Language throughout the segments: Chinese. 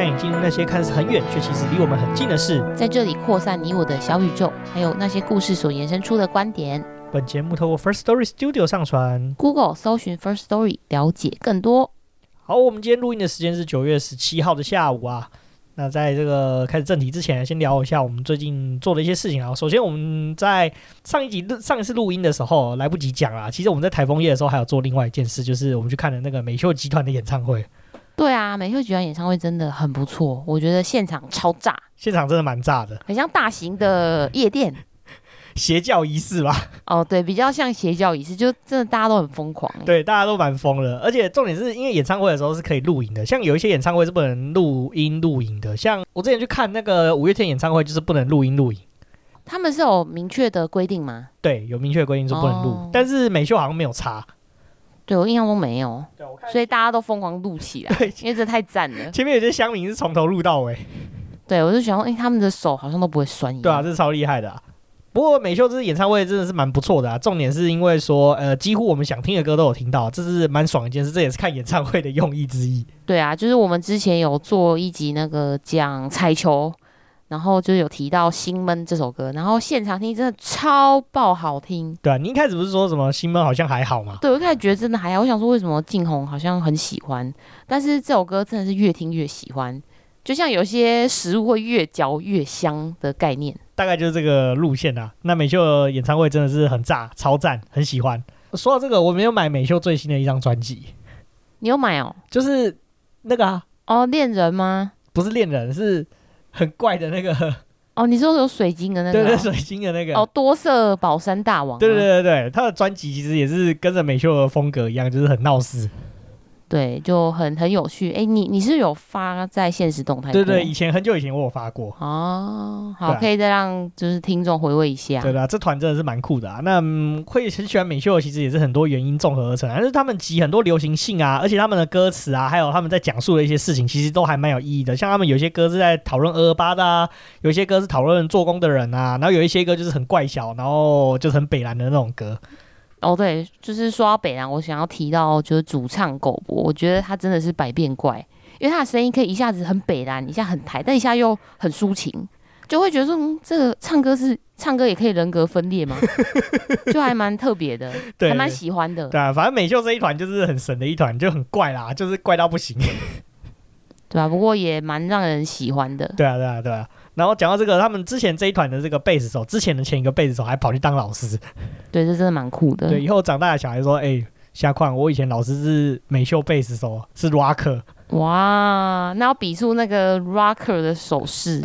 带你进入那些看似很远却其实离我们很近的事，在这里扩散你我的小宇宙，还有那些故事所延伸出的观点。本节目透过 First Story Studio 上传，Google 搜寻 First Story 了解更多。好，我们今天录音的时间是九月十七号的下午啊。那在这个开始正题之前，先聊一下我们最近做的一些事情啊。首先，我们在上一集上一次录音的时候来不及讲啊。其实我们在台风夜的时候还有做另外一件事，就是我们去看了那个美秀集团的演唱会。对啊，美秀集团演唱会真的很不错，我觉得现场超炸，现场真的蛮炸的，很像大型的夜店，邪教仪式吧？哦，对，比较像邪教仪式，就真的大家都很疯狂，对，大家都蛮疯了，而且重点是因为演唱会的时候是可以录影的，像有一些演唱会是不能录音录影的，像我之前去看那个五月天演唱会就是不能录音录影，他们是有明确的规定吗？对，有明确规定是不能录，哦，但是美秀好像没有差。对，我印象中没有，所以大家都疯狂录起来，对，因为这太赞了。前面有些乡民是从头录到尾，对，我就想说，哎，他们的手好像都不会酸一样。对啊，这是超厉害的啊。不过美秀这次演唱会真的是蛮不错的啊，重点是因为说，呃，几乎我们想听的歌都有听到，这是蛮爽的一件事，这也是看演唱会的用意之一。对啊，就是我们之前有做一集那个讲彩球。然后就有提到《心闷》这首歌，然后现场听真的超爆好听。对啊，你一开始不是说什么《心闷》好像还好吗？对，我一开始觉得真的还好。我想说为什么静红好像很喜欢，但是这首歌真的是越听越喜欢，就像有些食物会越嚼越香的概念，大概就是这个路线啊。那美秀的演唱会真的是很炸，超赞，很喜欢。说到这个，我没有买美秀最新的一张专辑，你有买哦？就是那个啊，哦，恋人吗？不是恋人，是。很怪的那个 哦，你说有水晶的那个？对对，水晶的那个哦，多色宝山大王。对对对对，他的专辑其实也是跟着美秀的风格一样，就是很闹事。对，就很很有趣。哎，你你是有发在现实动态？对对，以前很久以前我有发过。哦，好，啊、可以再让就是听众回味一下。对的，这团真的是蛮酷的啊。那、嗯、会很喜欢美秀，其实也是很多原因综合而成，但是他们集很多流行性啊，而且他们的歌词啊，还有他们在讲述的一些事情，其实都还蛮有意义的。像他们有些歌是在讨论二二八的啊，有些歌是讨论做工的人啊，然后有一些歌就是很怪小，然后就是很北蓝的那种歌。哦，对，就是说到北兰，我想要提到就是主唱狗博，我觉得他真的是百变怪，因为他的声音可以一下子很北兰，一下很台，但一下又很抒情，就会觉得说，嗯，这个唱歌是唱歌也可以人格分裂吗？就还蛮特别的，还蛮喜欢的。对啊，反正美秀这一团就是很神的一团，就很怪啦，就是怪到不行，对啊，不过也蛮让人喜欢的。对啊，对啊，对啊。然后讲到这个，他们之前这一团的这个贝斯手，之前的前一个贝斯手还跑去当老师，对，这真的蛮酷的。对，以后长大的小孩说：“哎、欸，瞎矿，我以前老师是美秀贝斯手，是 rocker。”哇，那要比出那个 rocker 的手势，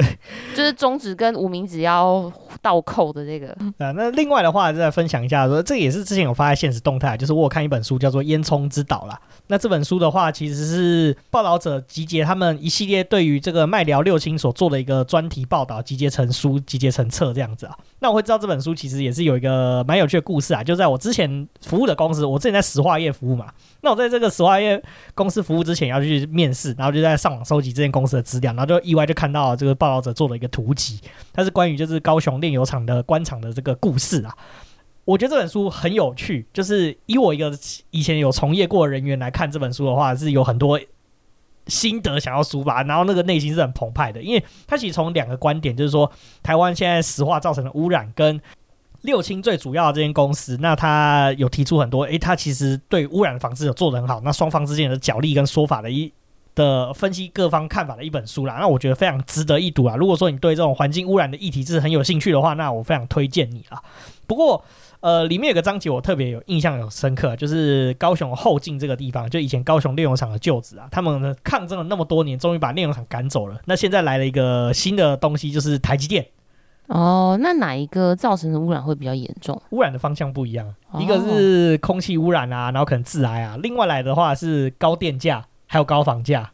就是中指跟无名指要倒扣的这个。啊，那另外的话再分享一下说，说这也是之前有发在现实动态，就是我有看一本书叫做《烟囱之岛》啦。那这本书的话，其实是报道者集结他们一系列对于这个麦寮六轻所做的一个专题报道，集结成书，集结成册这样子啊。那我会知道这本书其实也是有一个蛮有趣的故事啊，就在我之前服务的公司，我之前在石化业服务嘛。那我在这个石化业公司服务之前要去面试，然后就在上网收集这间公司的资料，然后就意外就看到这个报道者做了一个图集，它是关于就是高雄炼油厂的官场的这个故事啊。我觉得这本书很有趣，就是以我一个以前有从业过的人员来看这本书的话，是有很多心得想要抒发，然后那个内心是很澎湃的，因为它其实从两个观点，就是说台湾现在石化造成的污染跟六轻最主要的这间公司，那他有提出很多，诶，他其实对污染防治有做得很好，那双方之间的角力跟说法的一的分析各方看法的一本书啦，那我觉得非常值得一读啊。如果说你对这种环境污染的议题是很有兴趣的话，那我非常推荐你啊。不过，呃，里面有个章节我特别有印象有深刻，就是高雄后进这个地方，就以前高雄炼油厂的旧址啊，他们呢抗争了那么多年，终于把炼油厂赶走了。那现在来了一个新的东西，就是台积电。哦，那哪一个造成的污染会比较严重？污染的方向不一样，哦、一个是空气污染啊，然后可能致癌啊。另外来的话是高电价，还有高房价。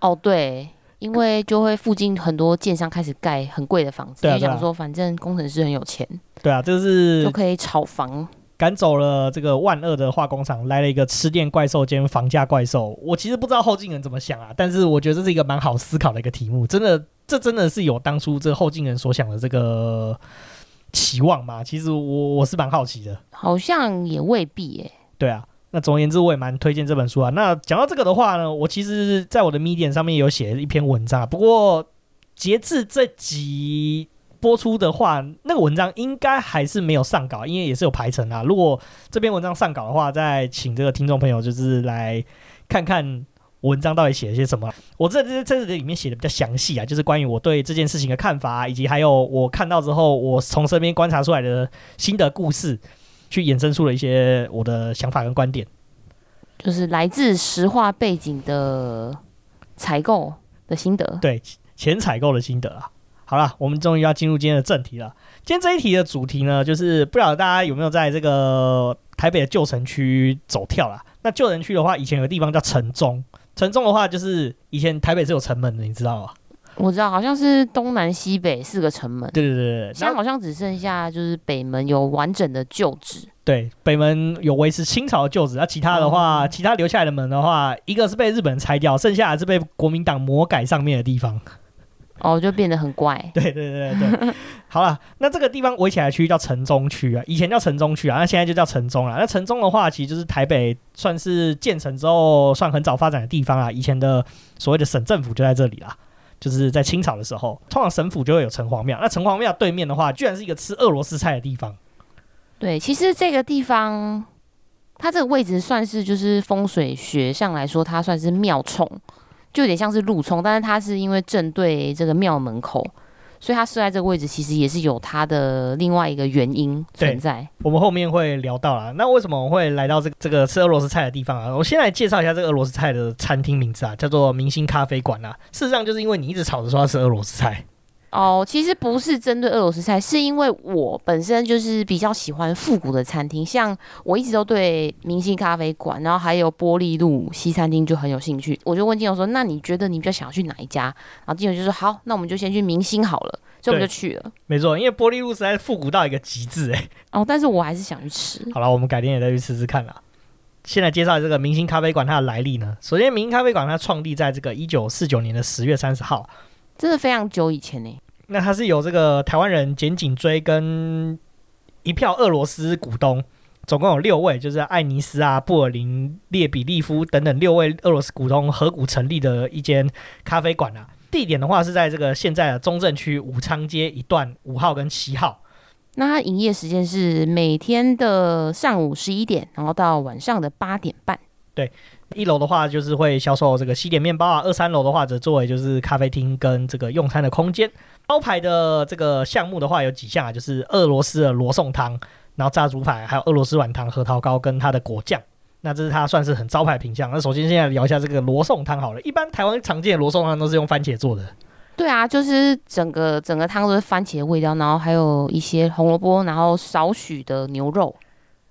哦，对，因为就会附近很多建商开始盖很贵的房子，对啊就想说反正工程师很有钱，对啊，这是就可以炒房。赶走了这个万恶的化工厂，来了一个吃电怪兽兼房价怪兽。我其实不知道后进人怎么想啊，但是我觉得这是一个蛮好思考的一个题目。真的，这真的是有当初这后进人所想的这个期望吗？其实我我是蛮好奇的。好像也未必耶、欸。对啊，那总而言之，我也蛮推荐这本书啊。那讲到这个的话呢，我其实在我的 Medium 上面有写一篇文章，不过截至这集。播出的话，那个文章应该还是没有上稿，因为也是有排程啊。如果这篇文章上稿的话，再请这个听众朋友就是来看看文章到底写了些什么。我这这这里面写的比较详细啊，就是关于我对这件事情的看法，以及还有我看到之后，我从身边观察出来的新的故事，去衍生出了一些我的想法跟观点，就是来自石化背景的采购的心得，对，前采购的心得啊。好了，我们终于要进入今天的正题了。今天这一题的主题呢，就是不晓得大家有没有在这个台北的旧城区走跳啦。那旧城区的话，以前有个地方叫城中，城中的话就是以前台北是有城门的，你知道吗？我知道，好像是东南西北四个城门。对对对对，现在好像只剩下就是北门有完整的旧址。对，北门有维持清朝的旧址，那其他的话，嗯、其他留下来的门的话，一个是被日本人拆掉，剩下的是被国民党魔改上面的地方。哦，就变得很怪。对对对对，好了，那这个地方围起来区域叫城中区啊，以前叫城中区啊，那现在就叫城中了。那城中的话，其实就是台北算是建成之后算很早发展的地方啊。以前的所谓的省政府就在这里啦，就是在清朝的时候，通常省府就会有城隍庙。那城隍庙对面的话，居然是一个吃俄罗斯菜的地方。对，其实这个地方，它这个位置算是就是风水学上来说，它算是庙冲。就有点像是路冲，但是它是因为正对这个庙门口，所以他设在这个位置，其实也是有他的另外一个原因存在。我们后面会聊到啦。那为什么我会来到这个这个吃俄罗斯菜的地方啊？我先来介绍一下这个俄罗斯菜的餐厅名字啊，叫做明星咖啡馆啊。事实上，就是因为你一直吵着说它是俄罗斯菜。哦，其实不是针对俄罗斯菜，是因为我本身就是比较喜欢复古的餐厅，像我一直都对明星咖啡馆，然后还有玻璃路西餐厅就很有兴趣。我就问金友说：“那你觉得你比较想要去哪一家？”然后金友就说：“好，那我们就先去明星好了。”所以我们就去了。没错，因为玻璃路实在是复古到一个极致哎。哦，但是我还是想去吃。好了，我们改天也再去吃吃看啦。现在介绍这个明星咖啡馆它的来历呢。首先，明星咖啡馆它创立在这个一九四九年的十月三十号。真的非常久以前呢。那它是有这个台湾人简景追跟一票俄罗斯股东，总共有六位，就是艾尼斯啊、布尔林、列比利夫等等六位俄罗斯股东合股成立的一间咖啡馆啊。地点的话是在这个现在的中正区武昌街一段五号跟七号。那它营业时间是每天的上午十一点，然后到晚上的八点半。对。一楼的话就是会销售这个西点面包啊，二三楼的话则作为就是咖啡厅跟这个用餐的空间。招牌的这个项目的话有几项啊，就是俄罗斯的罗宋汤，然后炸猪排，还有俄罗斯软糖、核桃糕跟它的果酱。那这是它算是很招牌品相。那首先现在聊一下这个罗宋汤好了，一般台湾常见的罗宋汤都是用番茄做的。对啊，就是整个整个汤都是番茄的味道，然后还有一些红萝卜，然后少许的牛肉。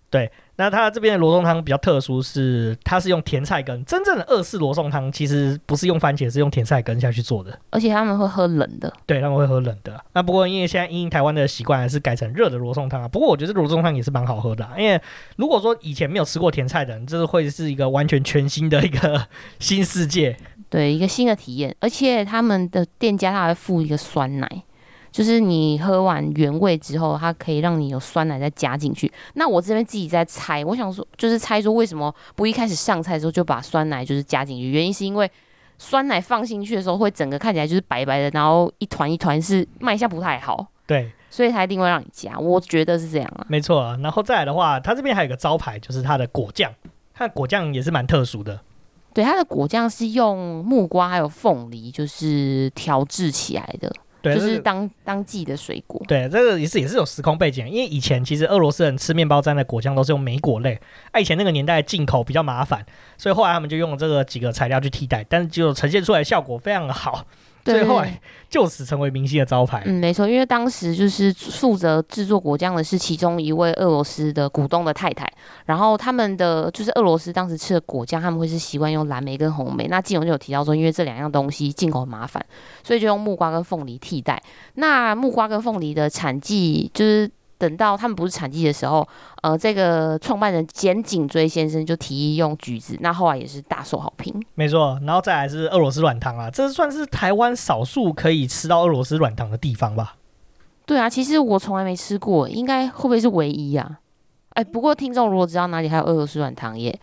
对。那它这边的罗宋汤比较特殊，是它是用甜菜根。真正的二式罗宋汤其实不是用番茄，是用甜菜根下去做的。而且他们会喝冷的，对，他们会喝冷的。那不过因为现在因台湾的习惯还是改成热的罗宋汤啊。不过我觉得罗宋汤也是蛮好喝的啊，因为如果说以前没有吃过甜菜的人，这是会是一个完全全新的一个 新世界，对，一个新的体验。而且他们的店家他还会附一个酸奶。就是你喝完原味之后，它可以让你有酸奶再加进去。那我这边自己在猜，我想说，就是猜说为什么不一开始上菜的时候就把酸奶就是加进去？原因是因为酸奶放进去的时候会整个看起来就是白白的，然后一团一团是卖相不太好。对，所以它一定会让你加。我觉得是这样啊。没错啊。然后再来的话，它这边还有个招牌，就是它的果酱。它的果酱也是蛮特殊的。对，它的果酱是用木瓜还有凤梨就是调制起来的。对，就是当、当季的水果。对，这个也是也是有时空背景，因为以前其实俄罗斯人吃面包沾的果酱都是用莓果类，啊，以前那个年代进口比较麻烦，所以后来他们就用了这个几个材料去替代，但是就呈现出来的效果非常的好。所以后来就此成为明星的招牌。嗯，没错，因为当时就是负责制作果酱的是其中一位俄罗斯的股东的太太，然后他们的就是俄罗斯当时吃的果酱，他们会是习惯用蓝莓跟红莓。那金融就有提到说，因为这两样东西进口很麻烦，所以就用木瓜跟凤梨替代。那木瓜跟凤梨的产季就是。等到他们不是产季的时候，呃，这个创办人简颈椎先生就提议用橘子，那后来也是大受好评。没错，然后再来是俄罗斯软糖啊，这算是台湾少数可以吃到俄罗斯软糖的地方吧？对啊，其实我从来没吃过，应该会不会是唯一啊？哎，不过听众如果知道哪里还有俄罗斯软糖，也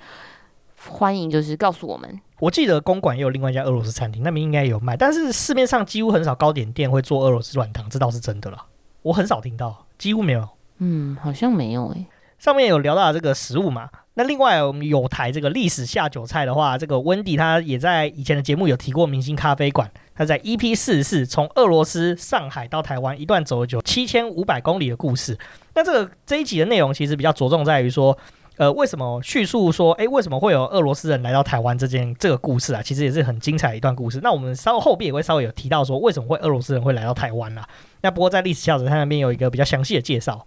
欢迎就是告诉我们。我记得公馆也有另外一家俄罗斯餐厅，那边应该有卖，但是市面上几乎很少糕点店会做俄罗斯软糖，这倒是真的了，我很少听到。几乎没有，嗯，好像没有诶。上面有聊到这个食物嘛？那另外我们有台这个历史下酒菜的话，这个温迪他也在以前的节目有提过明星咖啡馆。他在 EP 四十四从俄罗斯上海到台湾一段走了九七千五百公里的故事。那这个这一集的内容其实比较着重在于说。呃，为什么叙述说，哎，为什么会有俄罗斯人来到台湾这件这个故事啊？其实也是很精彩的一段故事。那我们稍后边也会稍微有提到说，为什么会俄罗斯人会来到台湾啊？那不过在历史小子他那边有一个比较详细的介绍。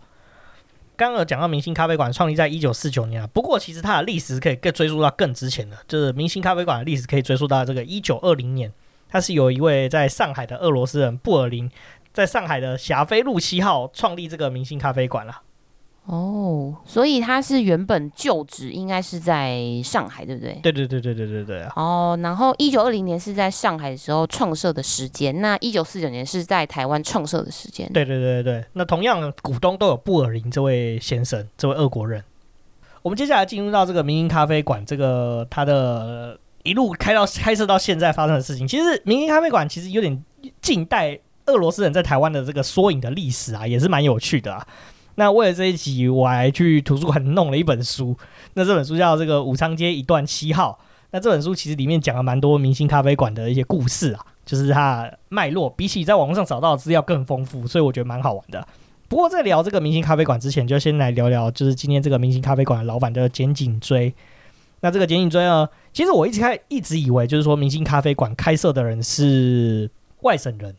刚刚有讲到明星咖啡馆创立在一九四九年啊，不过其实它的历史可以更追溯到更之前的，就是明星咖啡馆的历史可以追溯到这个一九二零年，它是有一位在上海的俄罗斯人布尔林，在上海的霞飞路七号创立这个明星咖啡馆了。哦，所以他是原本就职应该是在上海，对不对？对对对对对对对。哦，然后一九二零年是在上海的时候创设的时间，那一九四九年是在台湾创设的时间。对对对对，那同样股东都有布尔林这位先生，这位俄国人。我们接下来进入到这个民营咖啡馆，这个他的一路开到开设到现在发生的事情。其实民营咖啡馆其实有点近代俄罗斯人在台湾的这个缩影的历史啊，也是蛮有趣的啊。那为了这一集，我还去图书馆弄了一本书。那这本书叫《这个武昌街一段七号》。那这本书其实里面讲了蛮多明星咖啡馆的一些故事啊，就是它脉络比起在网络上找到的资料更丰富，所以我觉得蛮好玩的。不过在聊这个明星咖啡馆之前，就先来聊聊，就是今天这个明星咖啡馆的老板叫简景追。那这个简景追呢，其实我一直开一直以为就是说明星咖啡馆开设的人是外省人，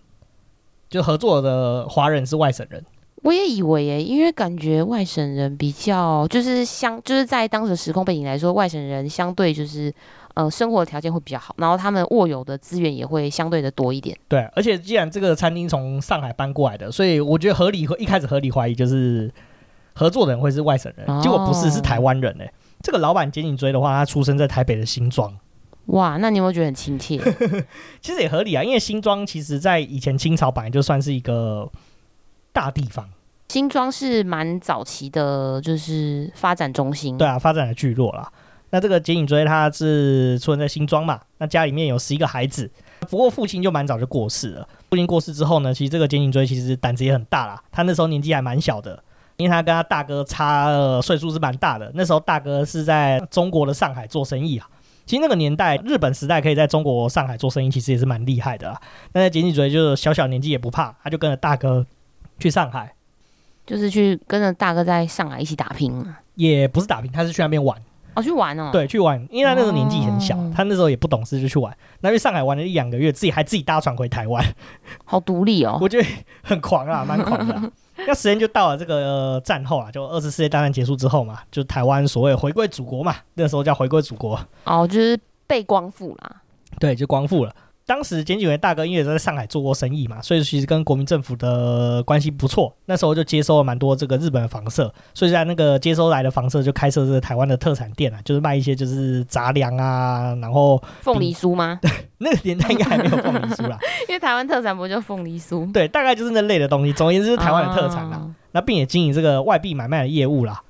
就合作的华人是外省人。我也以为耶，因为感觉外省人比较就是相就是在当时时空背景来说，外省人相对就是呃生活条件会比较好，然后他们握有的资源也会相对的多一点。对，而且既然这个餐厅从上海搬过来的，所以我觉得合理和一开始合理怀疑就是合作的人会是外省人，哦、结果不是，是台湾人哎。这个老板简景追的话，他出生在台北的新庄。哇，那你有没有觉得很亲切？其实也合理啊，因为新庄其实在以前清朝本来就算是一个。大地方，新庄是蛮早期的，就是发展中心。对啊，发展的聚落啦。那这个简影追他是出生在新庄嘛？那家里面有十一个孩子，不过父亲就蛮早就过世了。父亲过世之后呢，其实这个简影追其实胆子也很大啦。他那时候年纪还蛮小的，因为他跟他大哥差了岁数是蛮大的。那时候大哥是在中国的上海做生意啊。其实那个年代，日本时代可以在中国上海做生意，其实也是蛮厉害的啊。那简景追就是小小年纪也不怕，他就跟着大哥。去上海，就是去跟着大哥在上海一起打拼，也不是打拼，他是去那边玩哦，去玩哦，对，去玩，因为他那时候年纪很小，哦、他那时候也不懂事，就去玩。那去上海玩了一两个月，自己还自己搭船回台湾，好独立哦，我觉得很狂啊，蛮狂的、啊。那时间就到了这个、呃、战后啊，就二次世界大战结束之后嘛，就台湾所谓回归祖国嘛，那时候叫回归祖国，哦，就是被光复啦，对，就光复了。当时检警员大哥因为在上海做过生意嘛，所以其实跟国民政府的关系不错。那时候就接收了蛮多这个日本的房舍，所以在那个接收来的房舍就开设这个台湾的特产店啊，就是卖一些就是杂粮啊，然后凤梨酥吗？对，那个年代应该还没有凤梨酥啦，因为台湾特产不就凤梨酥？对，大概就是那类的东西。总而言之，是台湾的特产啦。啊、那并且经营这个外币买卖的业务啦。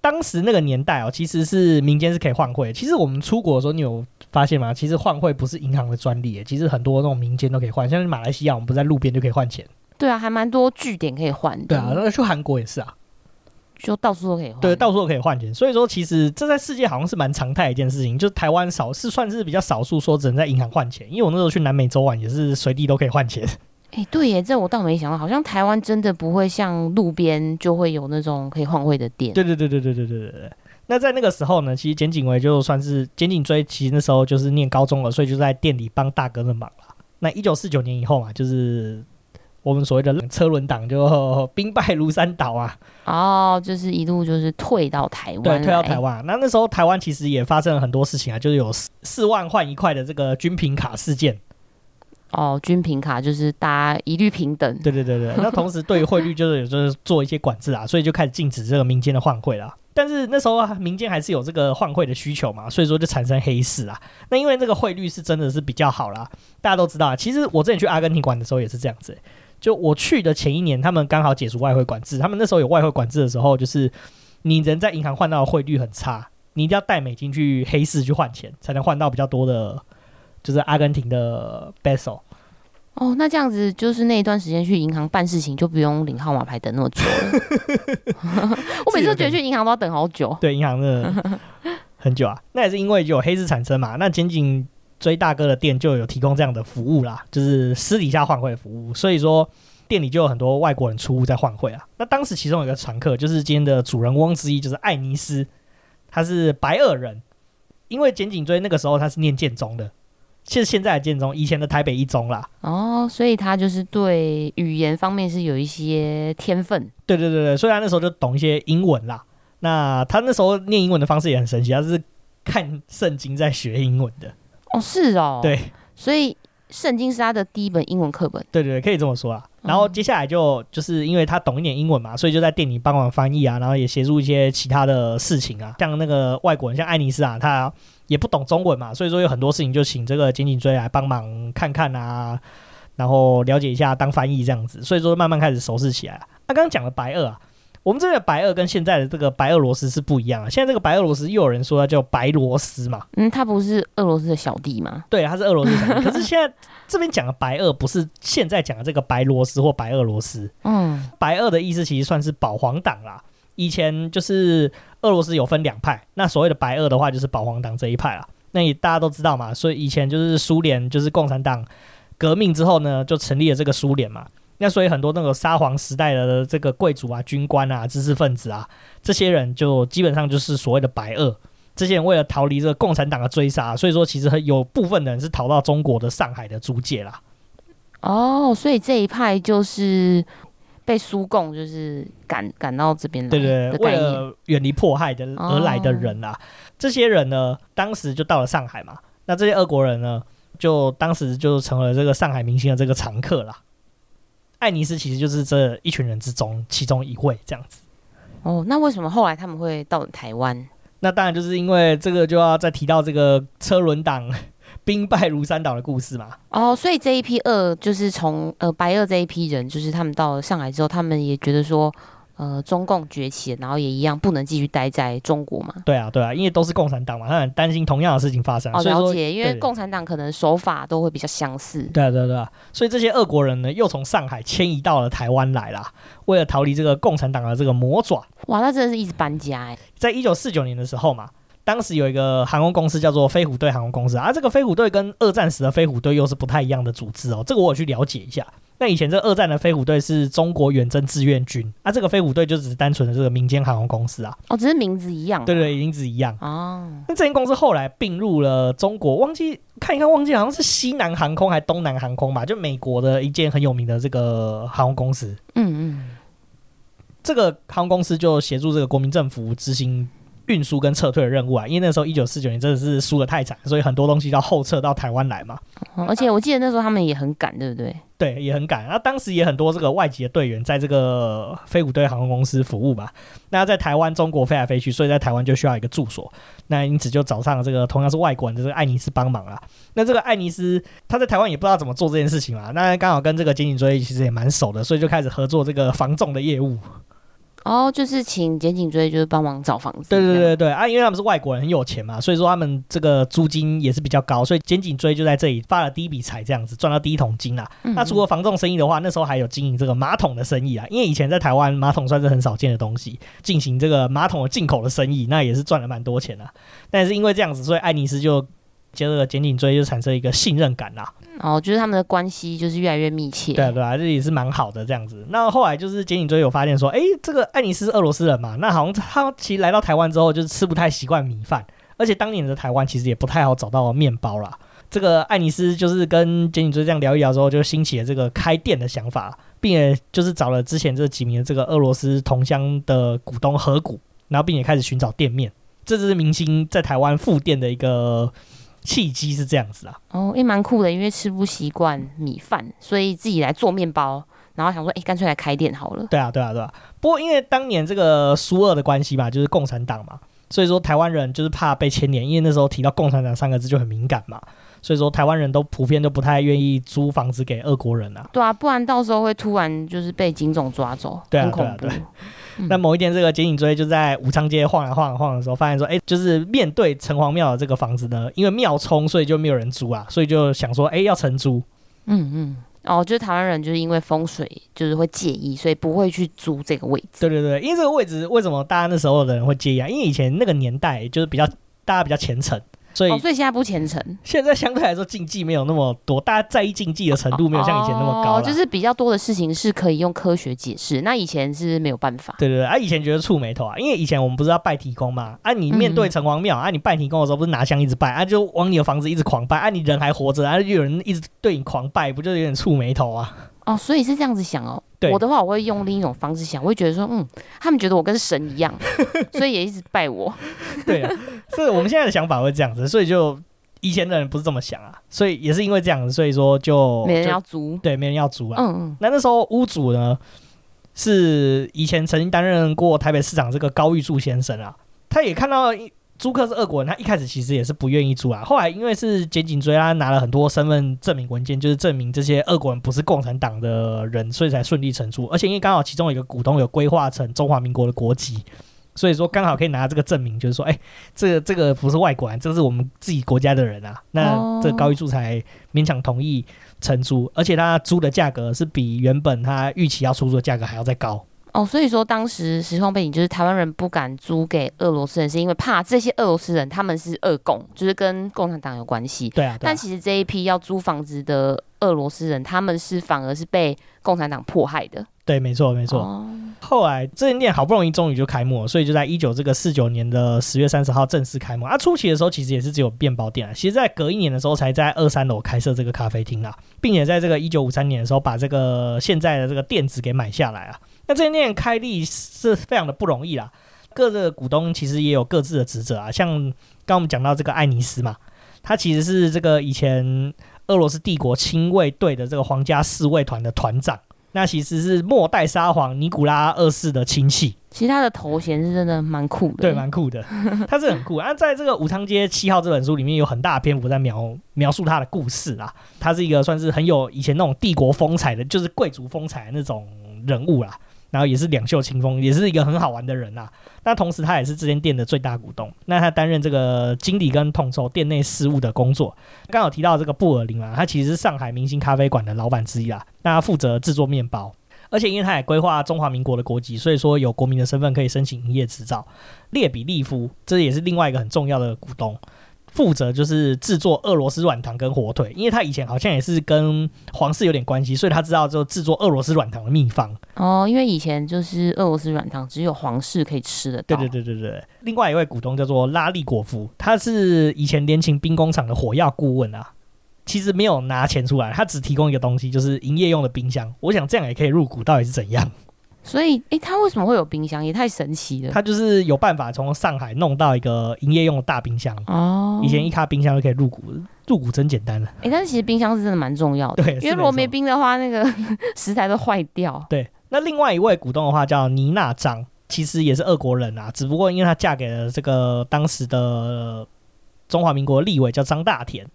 当时那个年代哦，其实是民间是可以换汇。其实我们出国的时候，你有发现吗？其实换汇不是银行的专利，其实很多那种民间都可以换。像马来西亚，我们不在路边就可以换钱。对啊，还蛮多据点可以换的。对啊，那去韩国也是啊，就到处都可以换。对，到处都可以换钱。所以说，其实这在世界好像是蛮常态的一件事情。就台湾少是算是比较少数说只能在银行换钱，因为我那时候去南美洲玩也是随地都可以换钱。哎、欸，对耶，这我倒没想到，好像台湾真的不会像路边就会有那种可以换汇的店。对对对对对对对对对。那在那个时候呢，其实简景维就算是简景追，其实那时候就是念高中了，所以就在店里帮大哥的忙了。那一九四九年以后嘛，就是我们所谓的车轮党就 兵败如山倒啊。哦，就是一路就是退到台湾，对，退到台湾。那那时候台湾其实也发生了很多事情啊，就是有四四万换一块的这个军品卡事件。哦，均平卡就是大家一律平等。对对对对。那同时对于汇率就是有就是做一些管制啊，所以就开始禁止这个民间的换汇了。但是那时候啊，民间还是有这个换汇的需求嘛，所以说就产生黑市啊。那因为这个汇率是真的是比较好啦，大家都知道啊。其实我之前去阿根廷玩的时候也是这样子欸，就我去的前一年，他们刚好解除外汇管制。他们那时候有外汇管制的时候，就是你人在银行换到的汇率很差，你一定要带美金去黑市去换钱，才能换到比较多的，就是阿根廷的 peso。哦，那这样子就是那一段时间去银行办事情就不用领号码牌等那么久了。我每次都觉得去银行都要等好久。对，银行真的很久啊。那也是因为有黑市产生嘛。那简井追大哥的店就有提供这样的服务啦，就是私底下换汇的服务。所以说店里就有很多外国人出入在换汇啊。那当时其中有一个常客，就是今天的主人翁之一，就是艾尼斯，他是白俄人。因为简井追那个时候他是念建中的。其实现在的建中，以前的台北一中啦。哦，所以他就是对语言方面是有一些天分。对对对对，所以他那时候就懂一些英文啦。那他那时候念英文的方式也很神奇，他是看圣经在学英文的。哦，是哦。对，所以圣经是他的第一本英文课本。对对对，可以这么说啊。然后接下来就就是因为他懂一点英文嘛，所以就在店里帮忙翻译啊，然后也协助一些其他的事情啊，像那个外国人，像爱尼斯啊，他。也不懂中文嘛，所以说有很多事情就请这个简井追来帮忙看看啊，然后了解一下当翻译这样子，所以说慢慢开始熟识起来。那刚刚讲的白二啊，我们这边的白俄跟现在的这个白俄罗斯是不一样的。现在这个白俄罗斯又有人说它叫白罗斯嘛，嗯，他不是俄罗斯的小弟吗？对，他是俄罗斯小弟。可是现在这边讲的白俄不是现在讲的这个白罗斯或白俄罗斯，嗯，白俄的意思其实算是保皇党啦。以前就是俄罗斯有分两派，那所谓的白俄的话就是保皇党这一派啦。那也大家都知道嘛，所以以前就是苏联就是共产党革命之后呢，就成立了这个苏联嘛。那所以很多那个沙皇时代的这个贵族啊、军官啊、知识分子啊，这些人就基本上就是所谓的白俄。这些人为了逃离这个共产党的追杀，所以说其实有部分人是逃到中国的上海的租界啦。哦，所以这一派就是。被苏共就是赶赶到这边来，对对，为了远离迫害的而来的人啊，哦、这些人呢，当时就到了上海嘛。那这些俄国人呢，就当时就成了这个上海明星的这个常客啦。艾尼斯其实就是这一群人之中其中一位，这样子。哦，那为什么后来他们会到台湾？那当然就是因为这个就要再提到这个车轮党。兵败如山倒的故事嘛？哦，所以这一批二就是从呃白二这一批人，就是他们到上海之后，他们也觉得说，呃，中共崛起，然后也一样不能继续待在中国嘛。对啊，对啊，因为都是共产党嘛，他很担心同样的事情发生。哦，了解，因为共产党可能手法都会比较相似。对啊，对啊，对啊，所以这些俄国人呢，又从上海迁移到了台湾来啦，为了逃离这个共产党的这个魔爪。哇，那真的是一直搬家哎。在一九四九年的时候嘛。当时有一个航空公司叫做飞虎队航空公司啊，这个飞虎队跟二战时的飞虎队又是不太一样的组织哦，这个我有去了解一下。那以前这二战的飞虎队是中国远征志愿军啊，这个飞虎队就只是单纯的这个民间航空公司啊。哦，只是名字一样。对对，名字一样。哦。那这间公司后来并入了中国，忘记看一看，忘记好像是西南航空还是东南航空吧，就美国的一间很有名的这个航空公司。嗯嗯。这个航空公司就协助这个国民政府执行。运输跟撤退的任务啊，因为那时候一九四九年真的是输的太惨，所以很多东西要后撤到台湾来嘛。哦，而且我记得那时候他们也很赶，对不对？对，也很赶。那当时也很多这个外籍的队员在这个飞虎队航空公司服务嘛。那在台湾、中国飞来飞去，所以在台湾就需要一个住所。那因此就找上了这个同样是外国人的这个艾尼斯帮忙啊。那这个艾尼斯他在台湾也不知道怎么做这件事情嘛。那刚好跟这个金井追其实也蛮熟的，所以就开始合作这个防重的业务。哦，就是请简井追，就是帮忙找房子。对对对对啊，因为他们是外国人，很有钱嘛，所以说他们这个租金也是比较高，所以简井追就在这里发了第一笔财，这样子赚到第一桶金啦。嗯嗯，那除了房仲生意的话，那时候还有经营这个马桶的生意啊，因为以前在台湾马桶算是很少见的东西，进行这个马桶的进口的生意，那也是赚了蛮多钱啊。但是因为这样子，所以爱尼斯就。接着简井椎就产生一个信任感啦，哦，就是他们的关系就是越来越密切，对啊对啊，这也是蛮好的这样子。那后来就是简井椎有发现说，哎，这个爱尼斯是俄罗斯人嘛，那好像他其实来到台湾之后就是吃不太习惯米饭，而且当年的台湾其实也不太好找到面包啦。这个爱尼斯就是跟简景追这样聊一聊之后，就兴起了这个开店的想法，并且就是找了之前这几名的这个俄罗斯同乡的股东合股，然后并且开始寻找店面。这就是明星在台湾复店的一个契机，是这样子啊。哦，也蛮酷的，因为吃不习惯米饭，所以自己来做面包，然后想说，哎，干脆来开店好了。对啊，对啊，对啊。不过因为当年这个苏俄的关系嘛，就是共产党嘛，所以说台湾人就是怕被牵连，因为那时候提到共产党三个字就很敏感嘛，所以说台湾人都普遍都不太愿意租房子给俄国人啊。对啊，不然到时候会突然就是被警总抓走，对啊，很恐怖。对啊，对啊。那某一天，这个简景追就在武昌街晃来晃来晃的时候，发现说，哎，就是面对城隍庙的这个房子呢，因为庙冲，所以就没有人租啊，所以就想说，哎，要承租。嗯嗯，哦，就是台湾人就是因为风水就是会介意，所以不会去租这个位置。对对对，因为这个位置为什么大家那时候的人会介意啊？因为以前那个年代就是比较大家比较虔诚。所以，哦，所以现在不虔诚。现在相对来说禁忌没有那么多，大家在意禁忌的程度没有像以前那么高。哦，就是比较多的事情是可以用科学解释，那以前是没有办法。对对对，啊，以前觉得触眉头啊，因为以前我们不是要拜提公嘛，啊，你面对城隍庙，嗯、啊，你拜提公的时候不是拿香一直拜，啊，就往你的房子一直狂拜，啊，你人还活着，啊，就有人一直对你狂拜，不就有点触眉头啊？哦，所以是这样子想哦。我的话，我会用另一种方式想，我会觉得说，嗯，他们觉得我跟神一样，所以也一直拜我。对啊，所以我们现在的想法会这样子，所以就。以前的人不是这么想啊，所以也是因为这样子，所以说就没人要租，对，没人要租啊。嗯嗯。那那时候屋主呢，是以前曾经担任过台北市长这个高玉柱先生啊，他也看到租客是俄国人，他一开始其实也是不愿意租啊。后来因为是简景追，他拿了很多身份证明文件，就是证明这些俄国人不是共产党的人，所以才顺利承租。而且因为刚好其中有一个股东有规划成中华民国的国籍。所以说刚好可以拿这个证明，就是说，哎、这个这个不是外国人，这是我们自己国家的人啊。那这高玉柱才勉强同意承租，而且他租的价格是比原本他预期要出租的价格还要再高。哦，所以说当时时空背景就是台湾人不敢租给俄罗斯人，是因为怕这些俄罗斯人他们是俄共，就是跟共产党有关系。对啊。对啊。但其实这一批要租房子的俄罗斯人，他们是反而是被共产党迫害的。对，没错，没错。哦后来这间店好不容易终于就开幕了，所以就在一九这个四九年的十月三十号正式开幕。啊，初期的时候其实也是只有面包店啊，其实在隔一年的时候才在二三楼开设这个咖啡厅啊，并且在这个一九五三年的时候把这个现在的这个店址给买下来啊。那这间店开立是非常的不容易啦，各个股东其实也有各自的职责啊，像刚刚我们讲到这个爱尼斯嘛，他其实是这个以前俄罗斯帝国亲卫队的这个皇家侍卫团的团长。那其实是末代沙皇尼古拉二世的亲戚，其实他的头衔是真的蛮酷的，对，蛮酷的，他是很酷。那在这个《武昌街七号》这本书里面有很大的篇幅在描描述他的故事啦，他是一个算是很有以前那种帝国风采的，就是贵族风采的那种人物啦。然后也是两袖清风，也是一个很好玩的人啊。那同时他也是这间店的最大股东。那他担任这个经理跟统筹店内事务的工作。刚好提到这个布尔林啊，他其实是上海明星咖啡馆的老板之一啊。那他负责制作面包，而且因为他也规划中华民国的国籍，所以说有国民的身份可以申请营业执照。列比利夫这也是另外一个很重要的股东。负责就是制作俄罗斯软糖跟火腿，因为他以前好像也是跟皇室有点关系，所以他知道就制作俄罗斯软糖的秘方。哦，因为以前就是俄罗斯软糖只有皇室可以吃的。对对对对对。另外一位股东叫做拉利果夫，他是以前联勤兵工厂的火药顾问啊。其实没有拿钱出来，他只提供一个东西，就是营业用的冰箱。我想这样也可以入股，到底是怎样？所以，哎，他为什么会有冰箱？也太神奇了。他就是有办法从上海弄到一个营业用的大冰箱哦。以前一卡冰箱就可以入股，入股真简单了。诶，但是其实冰箱是真的蛮重要的。对，因为如果没冰的话，那个 食材都坏掉。对，那另外一位股东的话叫妮娜张，其实也是俄国人啊，只不过因为她嫁给了这个当时的中华民国立委叫张大田。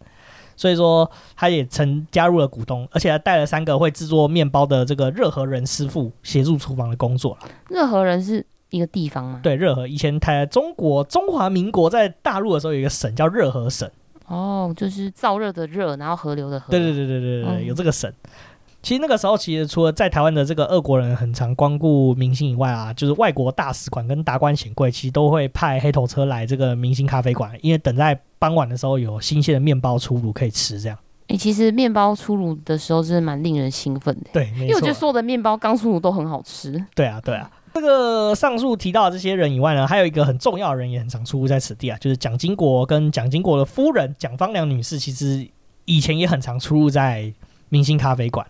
所以说，他也曾加入了股东，而且还带了三个会制作面包的这个热河人师傅协助厨房的工作。热河人是一个地方吗？对，热河以前台中国中华民国在大陆的时候有一个省叫热河省。哦，就是燥热的热，然后河流的河。对对对对对对，有这个省。嗯其实那个时候，其实除了在台湾的这个俄国人很常光顾明星以外啊，就是外国大使馆跟达官显贵，其实都会派黑头车来这个明星咖啡馆，因为等在傍晚的时候有新鲜的面包出炉可以吃。这样，哎，其实面包出炉的时候真的蛮令人兴奋的。对，因为我觉得所有的面包刚出炉都很好吃。对啊，对啊。这个上述提到的这些人以外呢，还有一个很重要的人也很常出入在此地啊，就是蒋经国跟蒋经国的夫人蒋方良女士，其实。以前也很常出入在明星咖啡馆。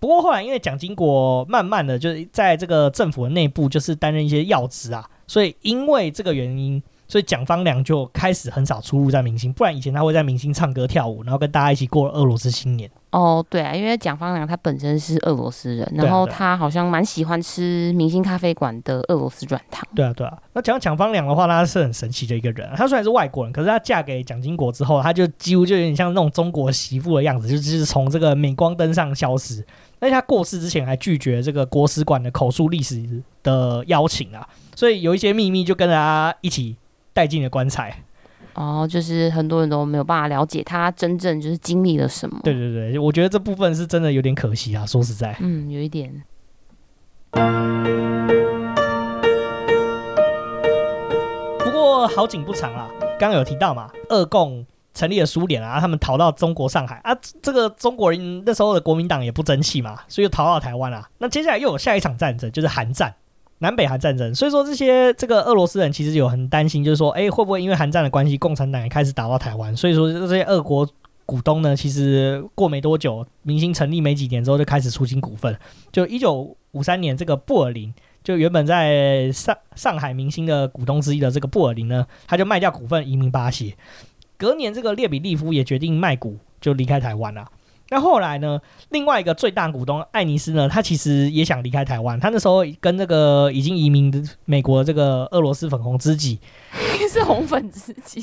不过后来因为蒋经国慢慢的就是在这个政府的内部就是担任一些要职啊，所以因为这个原因。所以蒋方良就开始很少出入在明星，不然以前他会在明星唱歌跳舞，然后跟大家一起过俄罗斯新年。哦，对啊，因为蒋方良他本身是俄罗斯人，然后他好像蛮喜欢吃明星咖啡馆的俄罗斯软糖。对啊，对啊。那讲蒋方良的话，他是很神奇的一个人。他虽然是外国人，可是他嫁给蒋经国之后，他就几乎就有点像那种中国媳妇的样子，就是从这个镁光灯上消失。而且他过世之前还拒绝这个国史馆的口述历史的邀请啊，所以有一些秘密就跟着他一起。带进了棺材，哦，就是很多人都没有办法了解他真正就是经历了什么。对对对，我觉得这部分是真的有点可惜啊，说实在，嗯，有一点。不过好景不长啊，刚刚有提到嘛，二共成立了苏联啊，他们逃到中国上海啊，这个中国人那时候的国民党也不争气嘛，所以逃到台湾啊。那接下来又有下一场战争，就是韩战。南北韩战争，所以说这些这个俄罗斯人其实有很担心，就是说，哎，会不会因为韩战的关系，共产党也开始打到台湾？所以说这些俄国股东呢，其实过没多久，明星成立没几年之后就开始出清股份。就一九五三年，这个布尔林就原本在上上海明星的股东之一的这个布尔林呢，他就卖掉股份移民巴西。隔年，这个列比利夫也决定卖股，就离开台湾了。那后来呢？另外一个最大股东艾尼斯呢，他其实也想离开台湾。他那时候跟那个已经移民的美国这个俄罗斯粉红知己，是红粉知己，